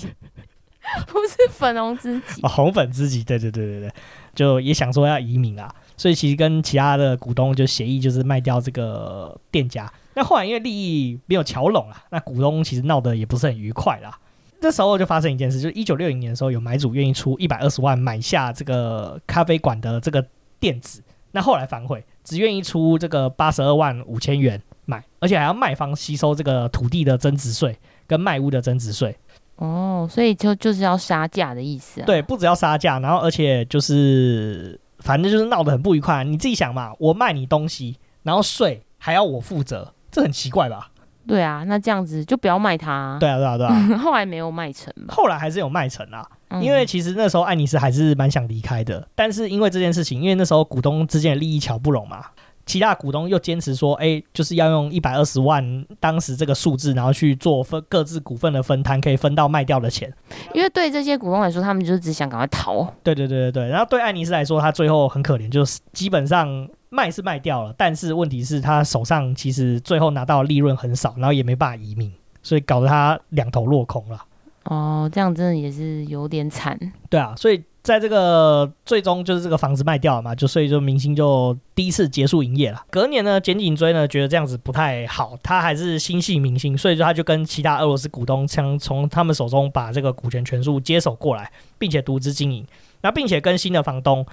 不是粉红知己哦，红粉知己，对对对对对，就也想说要移民啊。所以其实跟其他的股东就协议，就是卖掉这个店家。那后来因为利益没有桥拢啊，那股东其实闹得也不是很愉快啦。这时候就发生一件事，就是一九六零年的时候，有买主愿意出一百二十万买下这个咖啡馆的这个店址。那后来反悔，只愿意出这个八十二万五千元买，而且还要卖方吸收这个土地的增值税跟卖屋的增值税。哦，所以就就是要杀价的意思啊？对，不只要杀价，然后而且就是反正就是闹得很不愉快。你自己想嘛，我卖你东西，然后税还要我负责，这很奇怪吧？对啊，那这样子就不要卖它啊。对啊，对啊，对啊。后来没有卖成吧？后来还是有卖成啊，因为其实那时候爱尼斯还是蛮想离开的，但是因为这件事情，因为那时候股东之间的利益瞧不拢嘛，其他股东又坚持说，哎，就是要用一百二十万当时这个数字，然后去做分各自股份的分摊，可以分到卖掉的钱。因为对这些股东来说，他们就是只想赶快逃。对对对对对，然后对爱尼斯来说，他最后很可怜，就是基本上。卖是卖掉了，但是问题是，他手上其实最后拿到利润很少，然后也没办法移民，所以搞得他两头落空了。哦，这样真的也是有点惨。对啊，所以在这个最终就是这个房子卖掉了嘛，就所以就明星就第一次结束营业了。隔年呢，简景追呢觉得这样子不太好，他还是心系明星，所以说他就跟其他俄罗斯股东想从他们手中把这个股权全数接手过来，并且独资经营，那并且跟新的房东。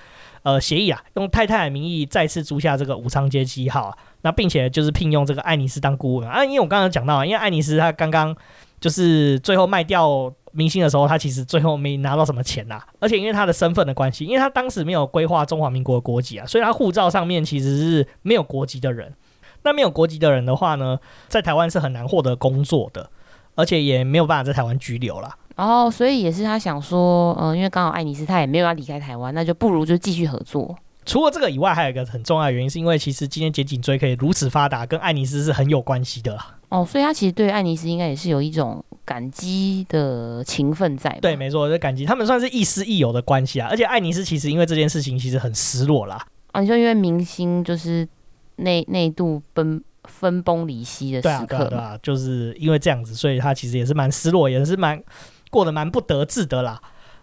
呃，协议啊，用太太的名义再次租下这个武昌街七号啊，那并且就是聘用这个艾尼斯当顾问啊，因为我刚刚讲到啊，因为艾尼斯他刚刚就是最后卖掉明星的时候，他其实最后没拿到什么钱呐，而且因为他的身份的关系，因为他当时没有规划中华民国的国籍啊，所以他护照上面其实是没有国籍的人。那没有国籍的人的话呢，在台湾是很难获得工作的，而且也没有办法在台湾居留啦。哦，所以也是他想说，嗯、呃，因为刚好爱尼斯他也没有要离开台湾，那就不如就继续合作。除了这个以外，还有一个很重要的原因，是因为其实今天剪颈椎可以如此发达，跟爱尼斯是很有关系的。哦，所以他其实对爱尼斯应该也是有一种感激的情分在。对，没错，就感激他们算是亦师亦友的关系啊。而且爱尼斯其实因为这件事情其实很失落啦。啊，你说因为明星就是那那度分分崩离析的时刻，对啊，对啊，就是因为这样子，所以他其实也是蛮失落，也是蛮。过得蛮不得志的啦，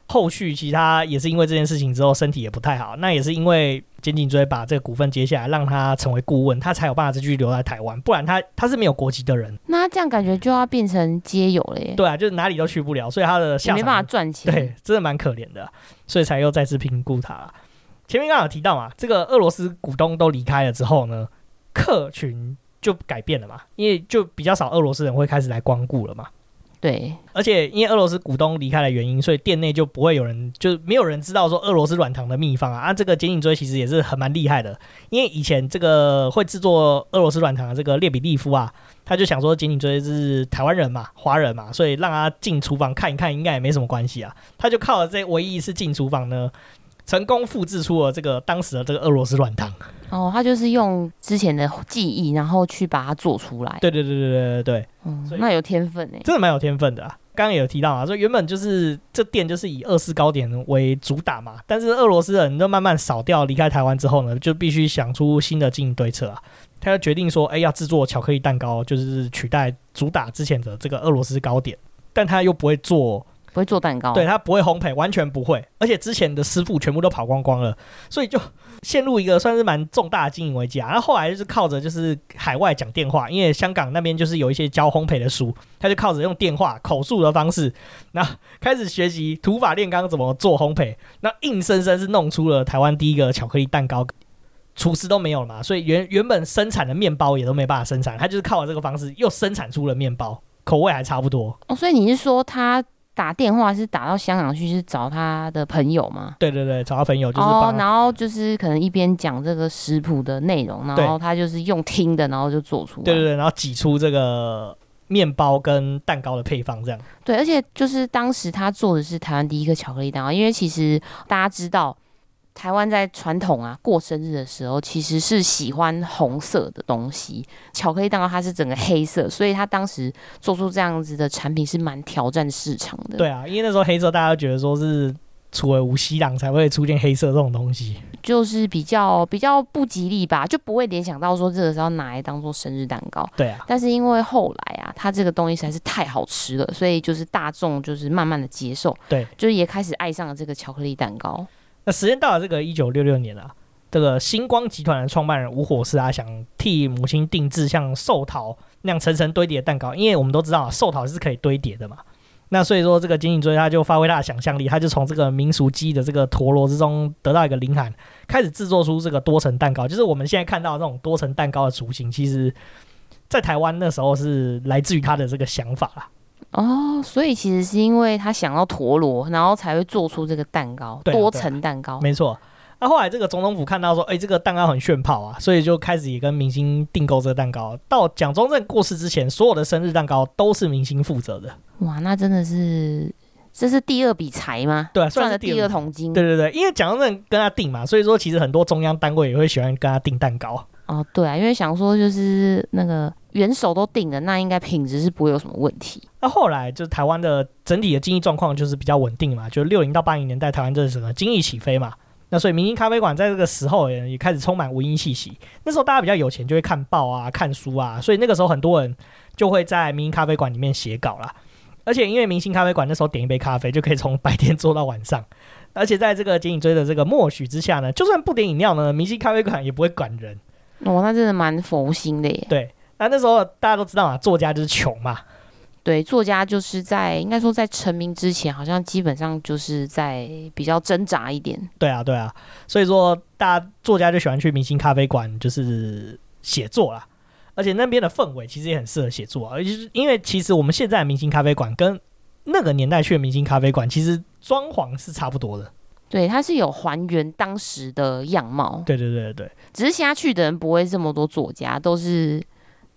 后续其他也是因为这件事情之后身体也不太好，那也是因为简颈椎把这个股份接下来，让他成为顾问，他才有办法继续留在台湾，不然他他是没有国籍的人。那这样感觉就要变成街友了耶。对啊，就是哪里都去不了，所以他的下场没办法赚钱，对，真的蛮可怜的，所以才又再次评估他。前面刚刚有提到嘛，这个俄罗斯股东都离开了之后呢，客群就改变了嘛，因为就比较少俄罗斯人会开始来光顾了嘛。对，而且因为俄罗斯股东离开的原因，所以店内就不会有人，就没有人知道说俄罗斯软糖的秘方啊。啊，这个简景追其实也是很蛮厉害的，因为以前这个会制作俄罗斯软糖的这个列比利夫啊，他就想说简景追是台湾人嘛，华人嘛，所以让他进厨房看一看，应该也没什么关系啊。他就靠了这唯一一次进厨房呢，成功复制出了这个当时的这个俄罗斯软糖。哦，他就是用之前的记忆，然后去把它做出来。对对对对对对对，嗯，那有天分哎，真的蛮有天分的啊。刚刚也有提到啊，说原本就是这店就是以俄式糕点为主打嘛，但是俄罗斯人都慢慢扫掉，离开台湾之后呢，就必须想出新的经营对策啊。他就决定说，哎，要制作巧克力蛋糕，就是取代主打之前的这个俄罗斯糕点，但他又不会做。不会做蛋糕，对，他不会烘焙，完全不会，而且之前的师傅全部都跑光光了，所以就陷入一个算是蛮重大的经营危机啊。然后后来就是靠着就是海外讲电话，因为香港那边就是有一些教烘焙的书，他就靠着用电话口述的方式，那开始学习土法炼钢怎么做烘焙，那硬生生是弄出了台湾第一个巧克力蛋糕，厨师都没有了嘛，所以原原本生产的面包也都没办法生产，他就是靠着这个方式又生产出了面包，口味还差不多。哦，所以你是说他？打电话是打到香港去，是找他的朋友吗？对对对，找他朋友就是。哦，然后就是可能一边讲这个食谱的内容，然后他就是用听的，然后就做出来。对对对，然后挤出这个面包跟蛋糕的配方这样。对，而且就是当时他做的是台湾第一个巧克力蛋糕，因为其实大家知道。台湾在传统啊过生日的时候，其实是喜欢红色的东西。巧克力蛋糕它是整个黑色，所以他当时做出这样子的产品是蛮挑战市场的。对啊，因为那时候黑色大家都觉得说是除了无锡朗才会出现黑色这种东西，就是比较比较不吉利吧，就不会联想到说这个时候拿来当做生日蛋糕。对啊，但是因为后来啊，它这个东西实在是太好吃了，所以就是大众就是慢慢的接受，对，就是也开始爱上了这个巧克力蛋糕。那时间到了这个一九六六年了，这个星光集团的创办人吴火狮啊，想替母亲定制像寿桃那样层层堆叠的蛋糕，因为我们都知道啊，寿桃是可以堆叠的嘛。那所以说，这个金井追他就发挥他的想象力，他就从这个民俗记忆的这个陀螺之中得到一个灵感，开始制作出这个多层蛋糕，就是我们现在看到这种多层蛋糕的雏形，其实在台湾那时候是来自于他的这个想法啦。哦，所以其实是因为他想要陀螺，然后才会做出这个蛋糕，啊、多层蛋糕。没错。那、啊、后来这个总统府看到说，哎，这个蛋糕很炫炮啊，所以就开始也跟明星订购这个蛋糕。到蒋中正过世之前，所有的生日蛋糕都是明星负责的。哇，那真的是，这是第二笔财吗？对，赚了第二桶金。对对对，因为蒋中正跟他订嘛，所以说其实很多中央单位也会喜欢跟他订蛋糕。哦，对啊，因为想说就是那个元首都定了，那应该品质是不会有什么问题。那后来就是台湾的整体的经济状况就是比较稳定嘛，就六零到八零年代台湾这是什么经济起飞嘛，那所以明星咖啡馆在这个时候也开始充满文艺气息。那时候大家比较有钱，就会看报啊、看书啊，所以那个时候很多人就会在明星咖啡馆里面写稿啦。而且因为明星咖啡馆那时候点一杯咖啡就可以从白天做到晚上，而且在这个剪影追的这个默许之下呢，就算不点饮料呢，明星咖啡馆也不会管人。哦，那真的蛮佛心的耶。对，那那时候大家都知道嘛，作家就是穷嘛。对，作家就是在应该说在成名之前，好像基本上就是在比较挣扎一点。对啊，对啊，所以说大家作家就喜欢去明星咖啡馆，就是写作啦。而且那边的氛围其实也很适合写作啊，而且是因为其实我们现在的明星咖啡馆跟那个年代去的明星咖啡馆，其实装潢是差不多的。对，它是有还原当时的样貌。对对对对对，只是现在去的人不会这么多，作家都是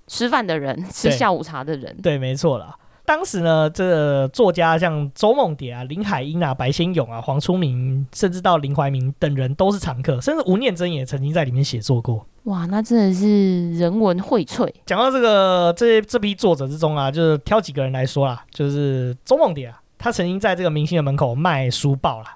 吃饭的人，吃下午茶的人。对，对没错啦。当时呢，这个作家像周梦蝶啊、林海音啊、白先勇啊、黄初明，甚至到林怀民等人都是常客，甚至吴念真也曾经在里面写作过。哇，那真的是人文荟萃。讲到这个这这批作者之中啊，就是挑几个人来说啦，就是周梦蝶啊，他曾经在这个明星的门口卖书报啦。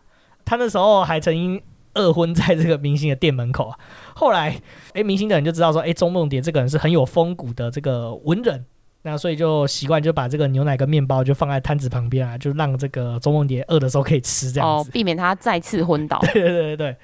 他那时候还曾经二婚在这个明星的店门口啊，后来哎，明星的人就知道说，哎，钟梦蝶这个人是很有风骨的这个文人，那所以就习惯就把这个牛奶跟面包就放在摊子旁边啊，就让这个钟梦蝶饿的时候可以吃这样子，哦，避免他再次昏倒。对对对对，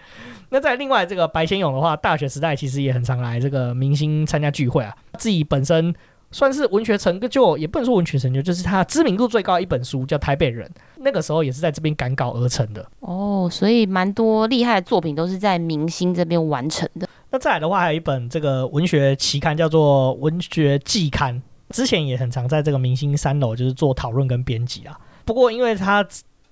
那在另外这个白先勇的话，大学时代其实也很常来这个明星参加聚会啊，自己本身。算是文学成就，也不能说文学成就，就是他知名度最高的一本书叫《台北人》，那个时候也是在这边赶稿而成的。哦，所以蛮多厉害的作品都是在明星这边完成的。那再来的话，还有一本这个文学期刊叫做《文学季刊》，之前也很常在这个明星三楼就是做讨论跟编辑啊。不过，因为他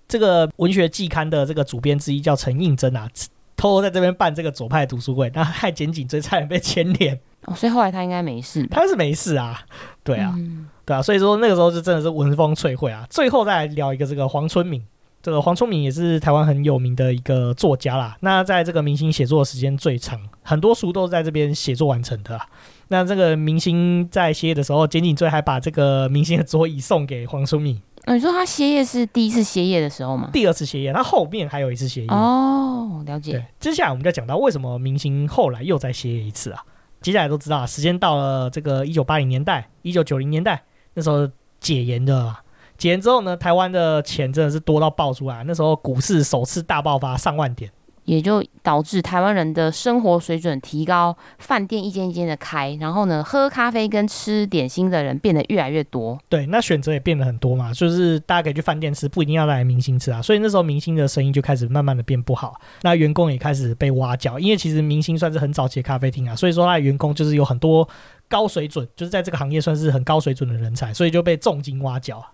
这个文学季刊的这个主编之一叫陈应真啊，偷偷在这边办这个左派读书会，那害井井追差点被牵连。哦，所以后来他应该没事，他是没事啊，对啊，嗯、对啊，所以说那个时候就真的是闻风翠会啊。最后再来聊一个这个黄春明，这个黄春明也是台湾很有名的一个作家啦。那在这个明星写作的时间最长，很多书都是在这边写作完成的。那这个明星在歇业的时候，简井追还把这个明星的桌椅送给黄春明。嗯，你说他歇业是第一次歇业的时候吗？第二次歇业，他后面还有一次歇业。哦，了解。对，接下来我们就讲到为什么明星后来又再歇业一次啊？接下来都知道，时间到了这个一九八零年代、一九九零年代，那时候解严的。解严之后呢，台湾的钱真的是多到爆出来，那时候股市首次大爆发，上万点。也就导致台湾人的生活水准提高，饭店一间一间的开，然后呢，喝咖啡跟吃点心的人变得越来越多。对，那选择也变得很多嘛，就是大家可以去饭店吃，不一定要来明星吃啊。所以那时候明星的生意就开始慢慢的变不好，那员工也开始被挖角，因为其实明星算是很早期的咖啡厅啊，所以说他的员工就是有很多高水准，就是在这个行业算是很高水准的人才，所以就被重金挖角。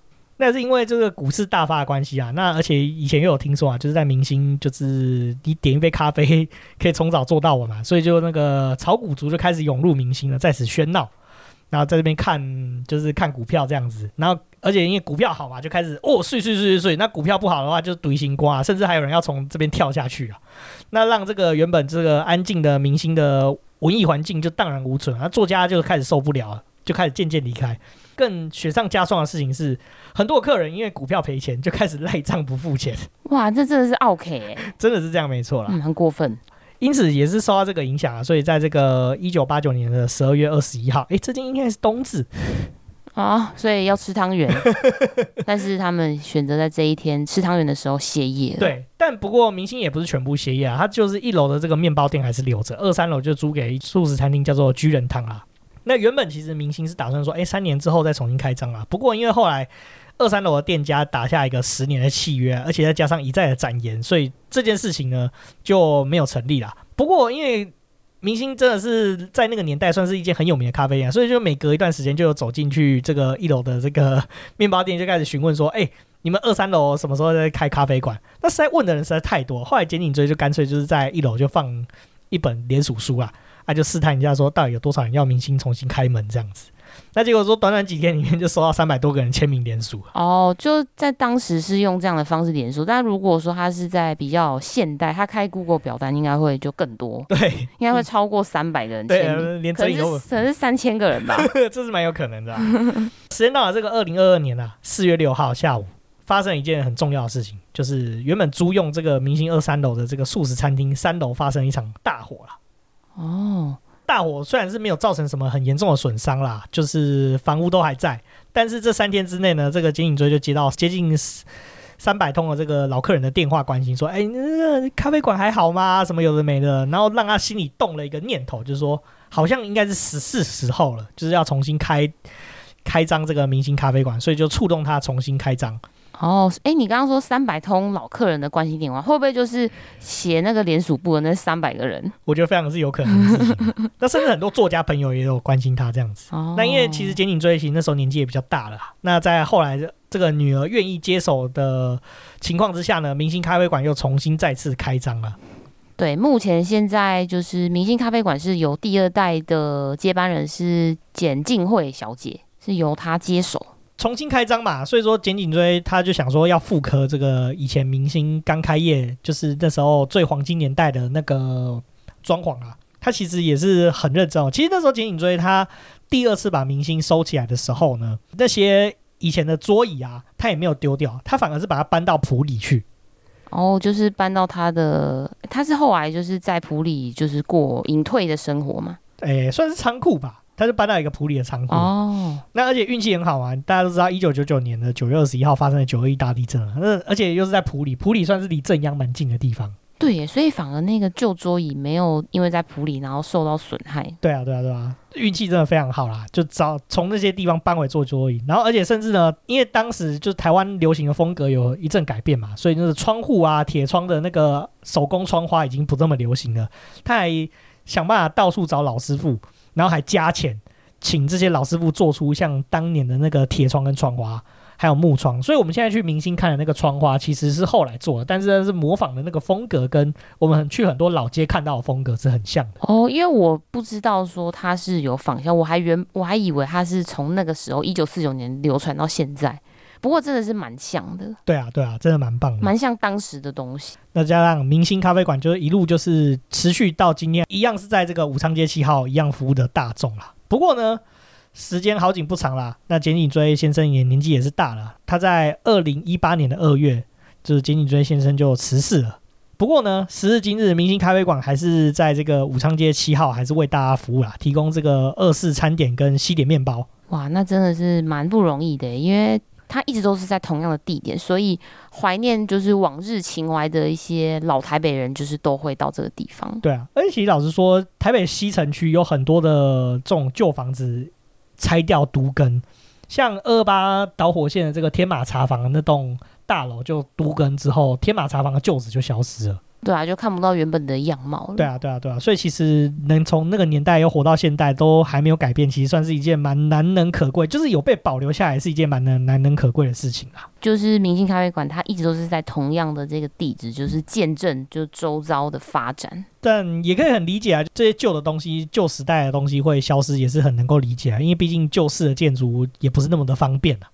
那是因为这个股市大发的关系啊，那而且以前又有听说啊，就是在明星，就是你点一杯咖啡可以从早做到晚嘛，所以就那个炒股族就开始涌入明星了，在此喧闹，然后在这边看就是看股票这样子，然后而且因为股票好嘛，就开始哦睡睡睡睡睡，那股票不好的话就独行瓜，甚至还有人要从这边跳下去啊，那让这个原本这个安静的明星的文艺环境就荡然无存，那作家就开始受不了了，就开始渐渐离开。更雪上加霜的事情是，很多客人因为股票赔钱，就开始赖账不付钱。哇，这真的是奥客哎，真的是这样，没错啦，嗯，很过分。因此也是受到这个影响啊，所以在这个一九八九年的十二月二十一号，哎，这天应该是冬至啊，所以要吃汤圆。但是他们选择在这一天吃汤圆的时候歇业了。对，但不过明星也不是全部歇业啊，他就是一楼的这个面包店还是留着，二三楼就租给素食餐厅，叫做居人汤啊。那原本其实明星是打算说，哎，三年之后再重新开张啊。不过因为后来二三楼的店家打下一个十年的契约，而且再加上一再的展延，所以这件事情呢就没有成立了。不过因为明星真的是在那个年代算是一间很有名的咖啡店，所以就每隔一段时间就有走进去这个一楼的这个面包店，就开始询问说，哎，你们二三楼什么时候在开咖啡馆？那实在问的人实在太多，后来简井追就干脆就是在一楼就放一本联署书啊。他就试探一下，说到底有多少人要明星重新开门这样子。那结果说，短短几天里面就收到三百多个人签名联署。哦，就在当时是用这样的方式联署。但如果说他是在比较现代，他开 Google 表单应该会就更多。对，应该会超过三百个人签名。对，连这有可能是三千个人吧？这是蛮有可能的、啊。时间到了这个二零二二年啊，四月六号下午，发生一件很重要的事情，就是原本租用这个明星二三楼的这个素食餐厅三楼发生一场大火了。哦，大火虽然是没有造成什么很严重的损伤啦，就是房屋都还在，但是这三天之内呢，这个简影追就接到接近三百通的这个老客人的电话关心，说：“哎，那个咖啡馆还好吗？什么有的没的。”然后让他心里动了一个念头，就是说，好像应该是是是时候了，就是要重新开开张这个明星咖啡馆，所以就触动他重新开张。哦，哎，你刚刚说三百通老客人的关心电话，会不会就是写那个联署部的那三百个人？我觉得非常是有可能的事情。那甚至很多作家朋友也有关心他这样子。哦，那因为其实简井追其实那时候年纪也比较大了。那在后来这个女儿愿意接手的情况之下呢，明星咖啡馆又重新再次开张了。对，目前现在就是明星咖啡馆是由第二代的接班人是简静惠小姐，是由她接手。重新开张嘛，所以说简井追他就想说要复刻这个以前明星刚开业，就是那时候最黄金年代的那个装潢啊。他其实也是很认真哦。其实那时候简井追他第二次把明星收起来的时候呢，那些以前的桌椅啊，他也没有丢掉，他反而是把它搬到普里去。哦，就是搬到他的，他是后来就是在普里就是过隐退的生活嘛。诶，算是仓库吧。他就搬到一个普里的仓库哦，那而且运气很好啊！大家都知道，一九九九年的九月二十一号发生了九二一大地震了，那而且又是在普里，普里算是离震央蛮近的地方。对耶，所以反而那个旧桌椅没有因为在普里然后受到损害。对啊，对啊，对啊，运气真的非常好啦！就找从那些地方搬回做桌椅，然后而且甚至呢，因为当时就台湾流行的风格有一阵改变嘛，所以就是窗户啊、铁窗的那个手工窗花已经不这么流行了。他还想办法到处找老师傅。然后还加钱，请这些老师傅做出像当年的那个铁窗跟窗花，还有木窗。所以我们现在去明星看的那个窗花，其实是后来做的，但是是模仿的那个风格，跟我们去很多老街看到的风格是很像的。哦，因为我不知道说它是有仿效，我还原我还以为它是从那个时候一九四九年流传到现在。不过真的是蛮像的。对啊，对啊，真的蛮棒的，蛮像当时的东西。那加上明星咖啡馆，就是一路就是持续到今天，一样是在这个武昌街七号一样服务的大众啦。不过呢，时间好景不长啦，那简景追先生也年纪也是大了，他在二零一八年的二月，就是简景追先生就辞世了。不过呢，时至今日，明星咖啡馆还是在这个武昌街七号，还是为大家服务啦，提供这个二式餐点跟西点面包。哇，那真的是蛮不容易的，因为他一直都是在同样的地点，所以怀念就是往日情怀的一些老台北人，就是都会到这个地方。对啊，而且其实老师说，台北西城区有很多的这种旧房子拆掉独根，像二八导火线的这个天马茶坊那栋。大楼就独根之后，天马茶坊的旧址就消失了。对啊，就看不到原本的样貌了。对啊，对啊，对啊。所以其实能从那个年代又活到现代，都还没有改变，其实算是一件蛮难能可贵，就是有被保留下来，是一件蛮难难能可贵的事情啊。就是明星咖啡馆，它一直都是在同样的这个地址，就是见证就周遭的发展。但也可以很理解啊，这些旧的东西、旧时代的东西会消失，也是很能够理解啊。因为毕竟旧式的建筑也不是那么的方便啊，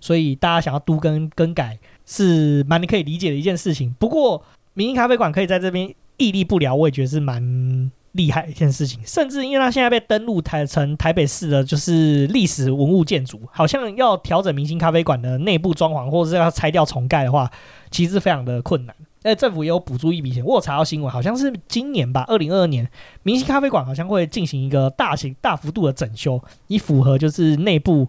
所以大家想要都更更改。是蛮可以理解的一件事情。不过，明星咖啡馆可以在这边屹立不摇，我也觉得是蛮厉害一件事情。甚至因为它现在被登录台成台北市的就是历史文物建筑，好像要调整明星咖啡馆的内部装潢，或者是要拆掉重盖的话，其实非常的困难。而政府也有补助一笔钱。我有查到新闻，好像是今年吧，二零二二年，明星咖啡馆好像会进行一个大型大幅度的整修，以符合就是内部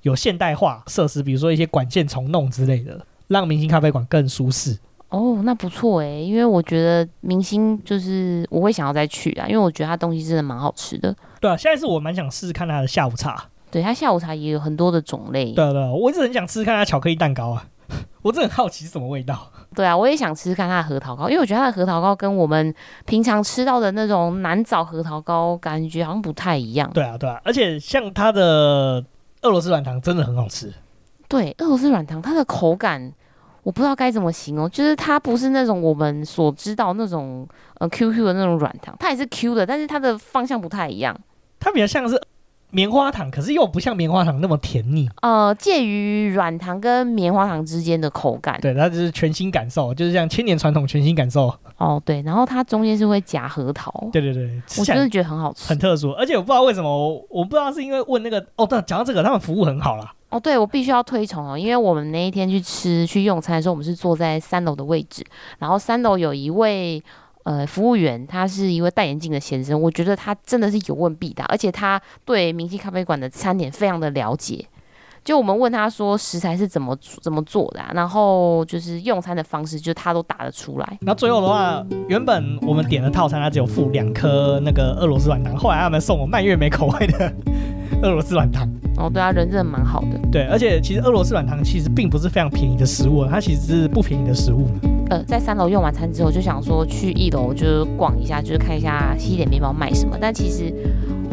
有现代化设施，比如说一些管线重弄之类的。让明星咖啡馆更舒适哦，那不错诶，因为我觉得明星就是我会想要再去啊，因为我觉得他东西真的蛮好吃的。对啊，现在是我蛮想试试看他的下午茶。对，他下午茶也有很多的种类。对对，我一直很想吃吃看他巧克力蛋糕啊，我真的很好奇是什么味道。对啊，我也想吃吃看他的核桃糕，因为我觉得他的核桃糕跟我们平常吃到的那种南枣核桃糕感觉好像不太一样。对啊，对啊，而且像他的俄罗斯软糖真的很好吃。对，俄罗斯软糖它的口感。我不知道该怎么形容，就是它不是那种我们所知道那种呃 QQ 的那种软糖，它也是 Q 的，但是它的方向不太一样。它比较像是棉花糖，可是又不像棉花糖那么甜腻。呃，介于软糖跟棉花糖之间的口感。对，它就是全新感受，就是像千年传统全新感受。哦，对，然后它中间是会夹核桃。对对对，我真的觉得很好吃，很特殊。而且我不知道为什么，我不知道是因为问那个哦，对，讲到这个，他们服务很好啦。哦，对，我必须要推崇哦，因为我们那一天去吃去用餐的时候，我们是坐在三楼的位置，然后三楼有一位呃服务员，他是一位戴眼镜的先生，我觉得他真的是有问必答，而且他对明星咖啡馆的餐点非常的了解。就我们问他说食材是怎么怎么做的啊，然后就是用餐的方式，就他都答得出来。那最后的话，原本我们点的套餐，他只有附两颗那个俄罗斯软糖，后来他们送我蔓越莓口味的 俄罗斯软糖。哦，对啊，人真的蛮好的。对，而且其实俄罗斯软糖其实并不是非常便宜的食物，它其实是不便宜的食物。呃，在三楼用完餐之后，就想说去一楼就是逛一下，就是看一下西点面包卖什么。但其实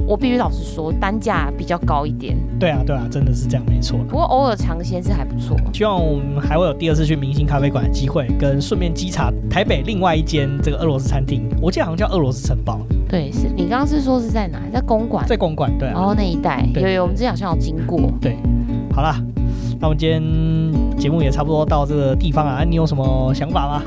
我必须老实说，单价比较高一点。对啊，对啊，真的是这样，没错。不过偶尔尝鲜是还不错。希望我们还会有第二次去明星咖啡馆的机会，跟顺便稽查台北另外一间这个俄罗斯餐厅，我记得好像叫俄罗斯城堡。对，是你刚刚是说是在哪？在公馆。在公馆，对啊。然后那一带有有，我们之前好像有经过。对，好啦，那我们今天节目也差不多到这个地方啊，你有什么想法吗？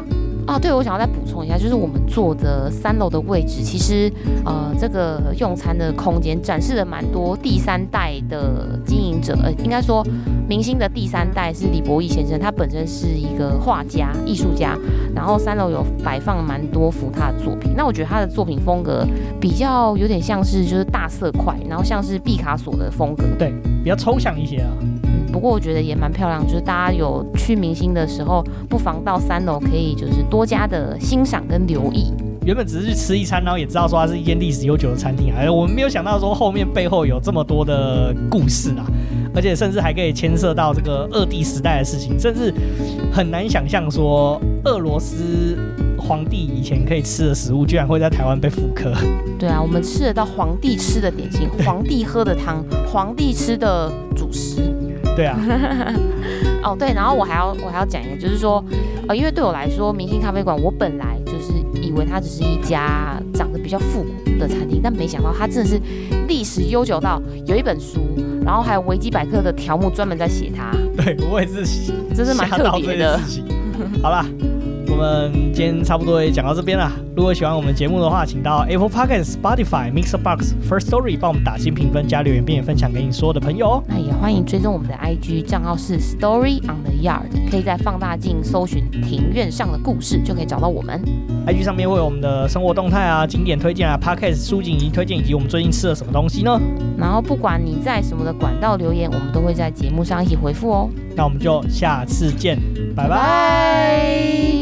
啊，对，我想要再补充一下，就是我们坐的三楼的位置，其实呃，这个用餐的空间展示了蛮多第三代的经营者，呃，应该说明星的第三代是李博义先生，他本身是一个画家、艺术家，然后三楼有摆放蛮多幅他的作品，那我觉得他的作品风格比较有点像是就是大色块，然后像是毕卡索的风格，对，比较抽象一些啊。不过我觉得也蛮漂亮，就是大家有去明星的时候，不妨到三楼可以就是多加的欣赏跟留意。原本只是去吃一餐，然后也知道说它是一间历史悠久的餐厅啊，我们没有想到说后面背后有这么多的故事啊，而且甚至还可以牵涉到这个二帝时代的事情，甚至很难想象说俄罗斯皇帝以前可以吃的食物，居然会在台湾被复刻。对啊，我们吃得到皇帝吃的点心，皇帝喝的汤，皇帝吃的主食。对啊，哦对，然后我还要我还要讲一个，就是说，呃，因为对我来说，明星咖啡馆，我本来就是以为它只是一家长得比较复古的餐厅，但没想到它真的是历史悠久到有一本书，然后还有维基百科的条目专门在写它。对，我也是，真是蛮特别的。好啦。我们今天差不多也讲到这边了。如果喜欢我们节目的话，请到 Apple Podcast、Spotify、Mixer Box、First Story 帮我们打新评分、加留言，并且分享给你所有的朋友哦。那也欢迎追踪我们的 IG 账号是 Story on the Yard，可以在放大镜搜寻“庭院上的故事”，就可以找到我们。IG 上面会有我们的生活动态啊、景点推荐啊、Podcast 书籍以及推荐，以及我们最近吃了什么东西呢？然后不管你在什么的管道留言，我们都会在节目上一起回复哦。那我们就下次见，拜拜。